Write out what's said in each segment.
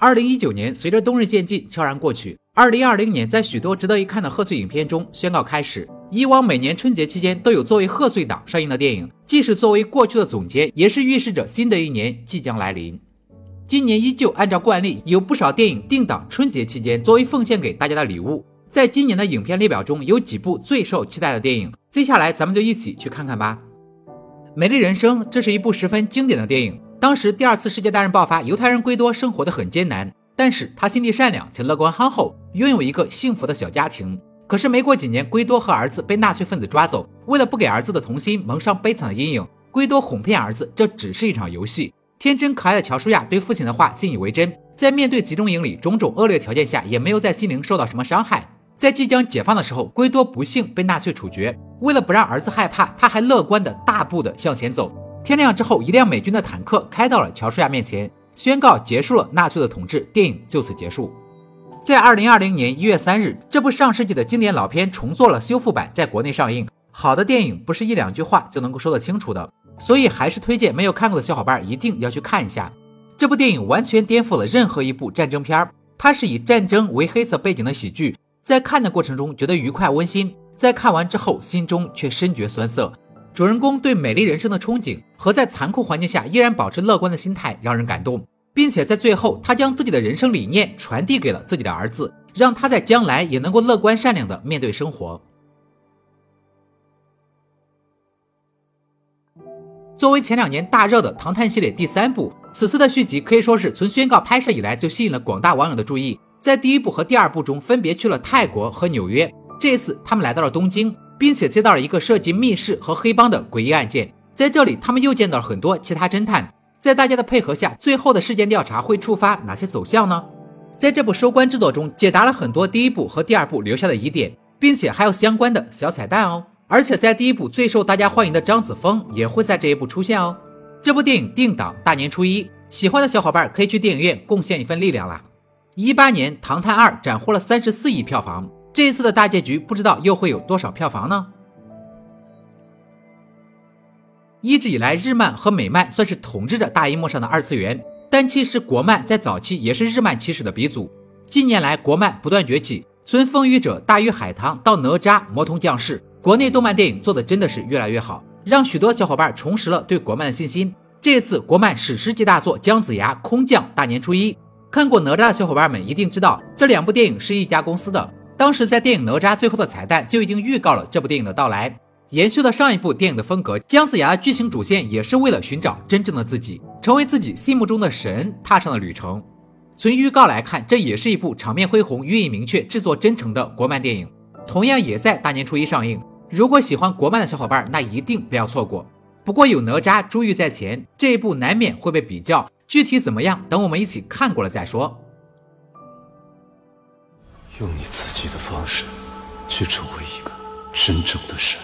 二零一九年随着冬日渐近悄然过去，二零二零年在许多值得一看的贺岁影片中宣告开始。以往每年春节期间都有作为贺岁档上映的电影，既是作为过去的总结，也是预示着新的一年即将来临。今年依旧按照惯例，有不少电影定档春节期间作为奉献给大家的礼物。在今年的影片列表中，有几部最受期待的电影，接下来咱们就一起去看看吧。《美丽人生》这是一部十分经典的电影。当时第二次世界大战爆发，犹太人圭多生活的很艰难，但是他心地善良且乐观憨厚，拥有一个幸福的小家庭。可是没过几年，圭多和儿子被纳粹分子抓走，为了不给儿子的童心蒙上悲惨的阴影，圭多哄骗儿子，这只是一场游戏。天真可爱的乔舒亚对父亲的话信以为真，在面对集中营里种种恶劣条件下，也没有在心灵受到什么伤害。在即将解放的时候，圭多不幸被纳粹处决，为了不让儿子害怕，他还乐观的大步的向前走。天亮之后，一辆美军的坦克开到了乔舒亚面前，宣告结束了纳粹的统治。电影就此结束。在二零二零年一月三日，这部上世纪的经典老片重做了修复版，在国内上映。好的电影不是一两句话就能够说得清楚的，所以还是推荐没有看过的小伙伴一定要去看一下。这部电影完全颠覆了任何一部战争片儿，它是以战争为黑色背景的喜剧，在看的过程中觉得愉快温馨，在看完之后心中却深觉酸涩。主人公对美丽人生的憧憬和在残酷环境下依然保持乐观的心态让人感动，并且在最后，他将自己的人生理念传递给了自己的儿子，让他在将来也能够乐观善良的面对生活。作为前两年大热的《唐探》系列第三部，此次的续集可以说是从宣告拍摄以来就吸引了广大网友的注意。在第一部和第二部中，分别去了泰国和纽约，这一次他们来到了东京。并且接到了一个涉及密室和黑帮的诡异案件，在这里他们又见到了很多其他侦探，在大家的配合下，最后的事件调查会触发哪些走向呢？在这部收官制作中，解答了很多第一部和第二部留下的疑点，并且还有相关的小彩蛋哦。而且在第一部最受大家欢迎的张子枫也会在这一部出现哦。这部电影定档大年初一，喜欢的小伙伴可以去电影院贡献一份力量啦。一八年《唐探二》斩获了三十四亿票房。这一次的大结局，不知道又会有多少票房呢？一直以来，日漫和美漫算是统治着大荧幕上的二次元，但其实国漫在早期也是日漫起始的鼻祖。近年来，国漫不断崛起，从《风雨者》《大鱼海棠》到《哪吒》《魔童降世》，国内动漫电影做的真的是越来越好，让许多小伙伴重拾了对国漫的信心。这一次国漫史诗级大作《姜子牙》空降大年初一，看过《哪吒》的小伙伴们一定知道，这两部电影是一家公司的。当时在电影《哪吒》最后的彩蛋就已经预告了这部电影的到来，延续了上一部电影的风格。姜子牙剧情主线也是为了寻找真正的自己，成为自己心目中的神，踏上了旅程。从预告来看，这也是一部场面恢宏、寓意明确、制作真诚的国漫电影，同样也在大年初一上映。如果喜欢国漫的小伙伴，那一定不要错过。不过有哪吒珠玉在前，这一部难免会被比较，具体怎么样，等我们一起看过了再说。用你自己的方式去成为一个真正的神。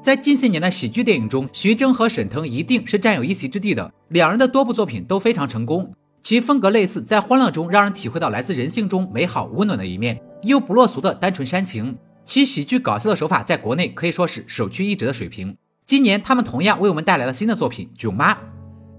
在近些年的喜剧电影中，徐峥和沈腾一定是占有一席之地的。两人的多部作品都非常成功，其风格类似，在欢乐中让人体会到来自人性中美好温暖的一面，又不落俗的单纯煽情。其喜剧搞笑的手法在国内可以说是首屈一指的水平。今年他们同样为我们带来了新的作品《囧妈》。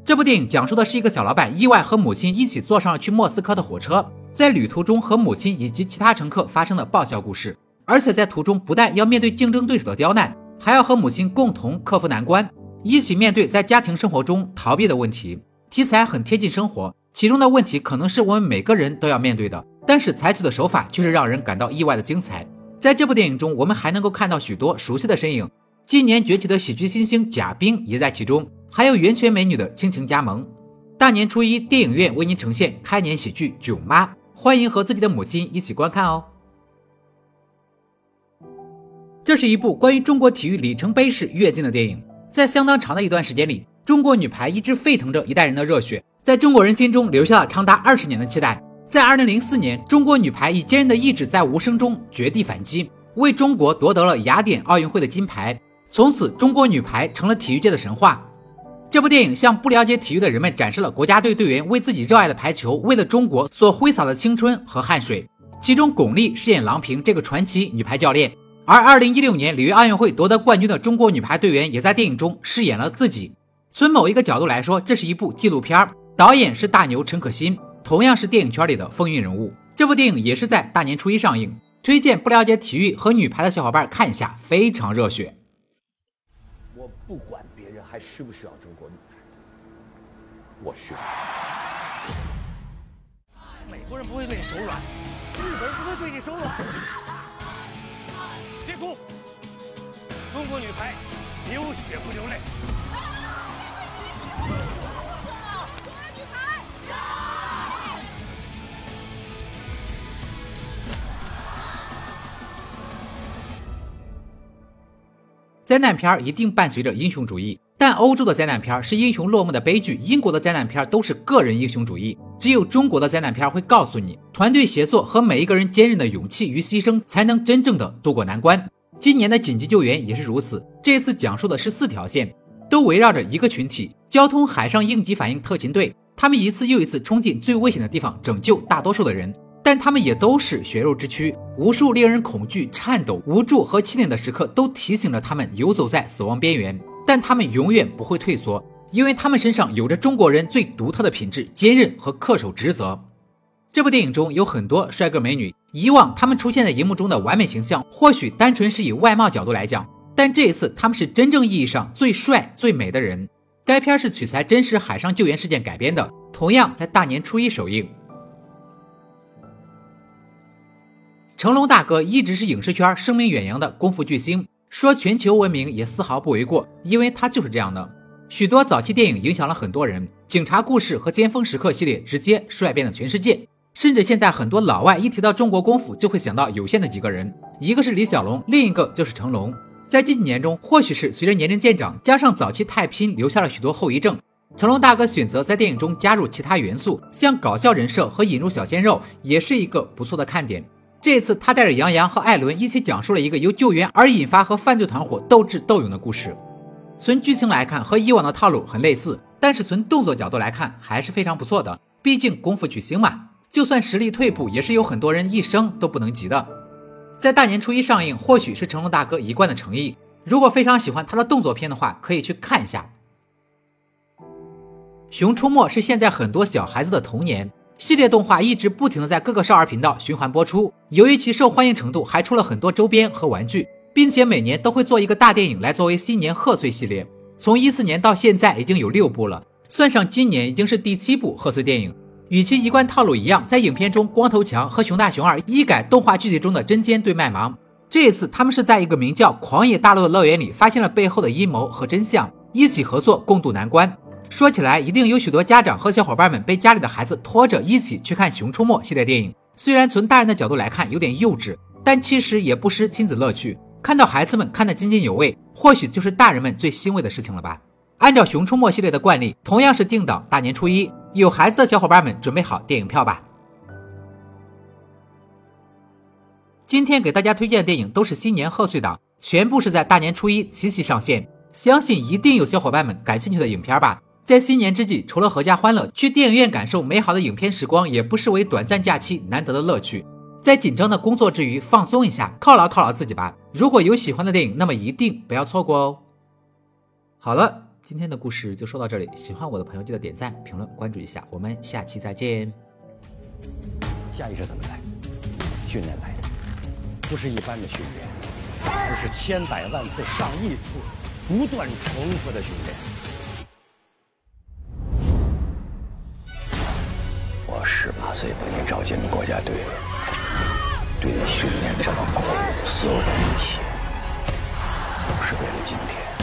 这部电影讲述的是一个小老板意外和母亲一起坐上了去莫斯科的火车，在旅途中和母亲以及其他乘客发生的爆笑故事。而且在途中不但要面对竞争对手的刁难，还要和母亲共同克服难关，一起面对在家庭生活中逃避的问题。题材很贴近生活，其中的问题可能是我们每个人都要面对的，但是采取的手法却是让人感到意外的精彩。在这部电影中，我们还能够看到许多熟悉的身影，今年崛起的喜剧新星贾冰也在其中。还有圆圈美女的倾情加盟，大年初一电影院为您呈现开年喜剧《囧妈》，欢迎和自己的母亲一起观看哦。这是一部关于中国体育里程碑式跃进的电影，在相当长的一段时间里，中国女排一直沸腾着一代人的热血，在中国人心中留下了长达二十年的期待。在二零零四年，中国女排以坚韧的意志在无声中绝地反击，为中国夺得了雅典奥运会的金牌，从此中国女排成了体育界的神话。这部电影向不了解体育的人们展示了国家队队员为自己热爱的排球、为了中国所挥洒的青春和汗水。其中，巩俐饰演郎平这个传奇女排教练，而2016年里约奥运会夺得冠军的中国女排队员也在电影中饰演了自己。从某一个角度来说，这是一部纪录片，导演是大牛陈可辛，同样是电影圈里的风云人物。这部电影也是在大年初一上映，推荐不了解体育和女排的小伙伴看一下，非常热血。我不管别人还需不需要中国女排，我需要。美国人不会对你手软，日本人不会对你手软。别哭，中国女排流血不流泪。灾难片一定伴随着英雄主义，但欧洲的灾难片是英雄落幕的悲剧，英国的灾难片都是个人英雄主义。只有中国的灾难片会告诉你，团队协作和每一个人坚韧的勇气与牺牲，才能真正的渡过难关。今年的紧急救援也是如此，这次讲述的是四条线，都围绕着一个群体——交通海上应急反应特勤队。他们一次又一次冲进最危险的地方，拯救大多数的人。但他们也都是血肉之躯，无数令人恐惧、颤抖、无助和气馁的时刻都提醒着他们游走在死亡边缘。但他们永远不会退缩，因为他们身上有着中国人最独特的品质——坚韧和恪守职责。这部电影中有很多帅哥美女，以往他们出现在荧幕中的完美形象，或许单纯是以外貌角度来讲，但这一次他们是真正意义上最帅、最美的人。该片是取材真实海上救援事件改编的，同样在大年初一首映。成龙大哥一直是影视圈声名远扬的功夫巨星，说全球闻名也丝毫不为过，因为他就是这样的。许多早期电影影响了很多人，《警察故事》和《尖峰时刻》系列直接帅遍了全世界。甚至现在很多老外一提到中国功夫，就会想到有限的几个人，一个是李小龙，另一个就是成龙。在近几年中，或许是随着年龄渐长，加上早期太拼留下了许多后遗症，成龙大哥选择在电影中加入其他元素，像搞笑人设和引入小鲜肉，也是一个不错的看点。这次他带着杨洋和艾伦一起讲述了一个由救援而引发和犯罪团伙斗智斗勇的故事。从剧情来看和以往的套路很类似，但是从动作角度来看还是非常不错的。毕竟功夫巨星嘛，就算实力退步，也是有很多人一生都不能及的。在大年初一上映，或许是成龙大哥一贯的诚意。如果非常喜欢他的动作片的话，可以去看一下。《熊出没》是现在很多小孩子的童年。系列动画一直不停的在各个少儿频道循环播出，由于其受欢迎程度，还出了很多周边和玩具，并且每年都会做一个大电影来作为新年贺岁系列。从一四年到现在已经有六部了，算上今年已经是第七部贺岁电影。与其一贯套路一样，在影片中光头强和熊大熊二一改动画剧集中的针尖对麦芒，这一次他们是在一个名叫狂野大陆的乐园里发现了背后的阴谋和真相，一起合作共度难关。说起来，一定有许多家长和小伙伴们被家里的孩子拖着一起去看《熊出没》系列电影。虽然从大人的角度来看有点幼稚，但其实也不失亲子乐趣。看到孩子们看得津津有味，或许就是大人们最欣慰的事情了吧。按照《熊出没》系列的惯例，同样是定档大年初一，有孩子的小伙伴们准备好电影票吧。今天给大家推荐的电影都是新年贺岁档，全部是在大年初一齐齐上线，相信一定有小伙伴们感兴趣的影片吧。在新年之际，除了阖家欢乐，去电影院感受美好的影片时光，也不失为短暂假期难得的乐趣。在紧张的工作之余，放松一下，犒劳犒劳自己吧。如果有喜欢的电影，那么一定不要错过哦。好了，今天的故事就说到这里。喜欢我的朋友，记得点赞、评论、关注一下。我们下期再见。下意识怎么来？训练来的，不是一般的训练，而是千百万次、上亿次、不断重复的训练。所以被你召进了国家队，对你训练这么苦，所有的一切，都是为了今天。